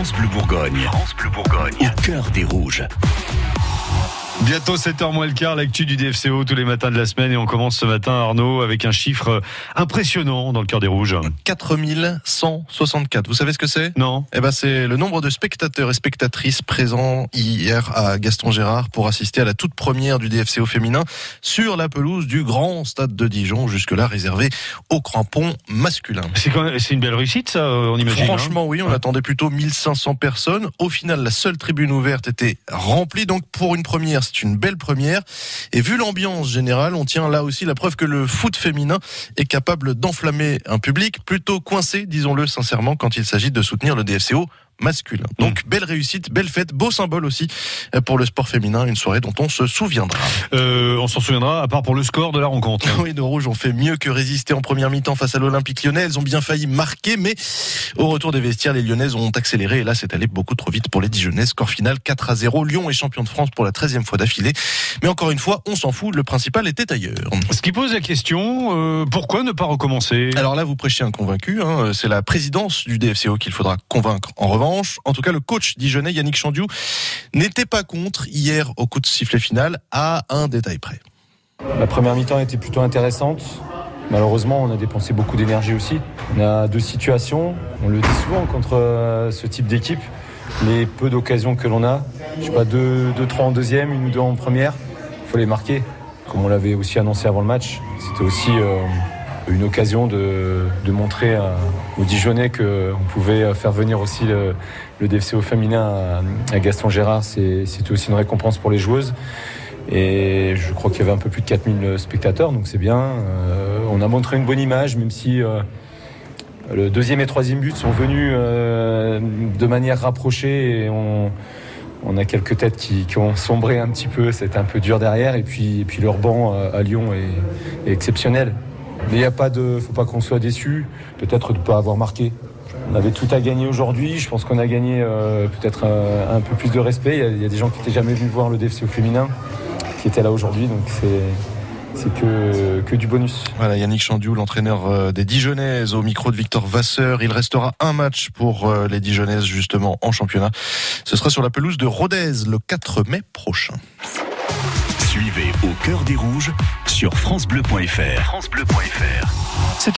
France Bleu Bourgogne. France Bleu Bourgogne. Au cœur des rouges. Bientôt 7h moins le quart, l'actu du DFCO tous les matins de la semaine et on commence ce matin Arnaud avec un chiffre impressionnant dans le cœur des rouges. 4164. Vous savez ce que c'est? Non. Eh ben c'est le nombre de spectateurs et spectatrices présents hier à Gaston Gérard pour assister à la toute première du DFCO féminin sur la pelouse du grand stade de Dijon, jusque-là réservé aux crampons masculins. C'est une belle réussite ça, on imagine. hein? Franchement, oui, on Ouais. attendait plutôt 1500 personnes. Au final, la seule tribune ouverte était remplie. Donc, pour une première, c'est une belle première. Et vu l'ambiance générale, on tient là aussi la preuve que le foot féminin est capable d'enflammer un public plutôt coincé, disons-le sincèrement, quand il s'agit de soutenir le DFCO masculin. Donc, belle réussite, belle fête, beau symbole aussi euh, pour le sport féminin, une soirée dont on se souviendra. Euh, on s'en souviendra à part pour le score de la rencontre. Oui, nos rouges ont fait mieux que résister en première mi-temps face à l'Olympique lyonnais. Elles ont bien failli marquer, mais au retour des vestiaires, les lyonnaises ont accéléré. Et là, c'est allé beaucoup trop vite pour les Dijonnaises. Score final 4 à 0. Lyon est champion de France pour la 13e fois d'affilée. Mais encore une fois, on s'en fout. Le principal était ailleurs. Ce qui pose la question, euh, pourquoi ne pas recommencer? Alors là, vous prêchez un convaincu. hein. C'est la présidence du DFCO qu'il faudra convaincre. En revanche, en tout cas, le coach dijonnais, Yannick Chandiou, n'était pas contre hier au coup de sifflet final à un détail près. La première mi-temps était plutôt intéressante. Malheureusement, on a dépensé beaucoup d'énergie aussi. On a deux situations. On le dit souvent contre euh, ce type d'équipe. Les peu d'occasions que l'on a, je sais pas, deux, deux, trois en deuxième, une ou deux en première, il faut les marquer. Comme on l'avait aussi annoncé avant le match, c'était aussi euh, une occasion de, montrer euh, aux Dijonais qu'on pouvait faire venir aussi le, DFCO féminin à, Gaston Gérard. C'était aussi une récompense pour les joueuses. Et je crois qu'il y avait un peu plus de 4000 spectateurs, donc c'est bien. Euh, on a montré une bonne image, même si euh, le deuxième et troisième but sont venus euh, de manière rapprochée et on, a quelques têtes qui, ont sombré un petit peu. C'était un peu dur derrière. Et puis, leur banc euh, à Lyon est exceptionnel. Mais il n'y a pas de, faut pas qu'on soit déçu. Peut-être de ne pas avoir marqué. On avait tout à gagner aujourd'hui. Je pense qu'on a gagné euh, peut-être un, un peu plus de respect. Il y a, des gens qui n'étaient jamais venus voir le DFC au féminin qui étaient là aujourd'hui. Donc c'est que, que du bonus. Voilà, Yannick Chandiou, l'entraîneur euh, des Dijonnaises, au micro de Victor Vasseur. Il restera un match pour euh, les Dijonnaises, justement, en championnat. Ce sera sur la pelouse de Rodez le 4 mai prochain. Suivez Au cœur des rouges sur FranceBleu.fr. FranceBleu.fr.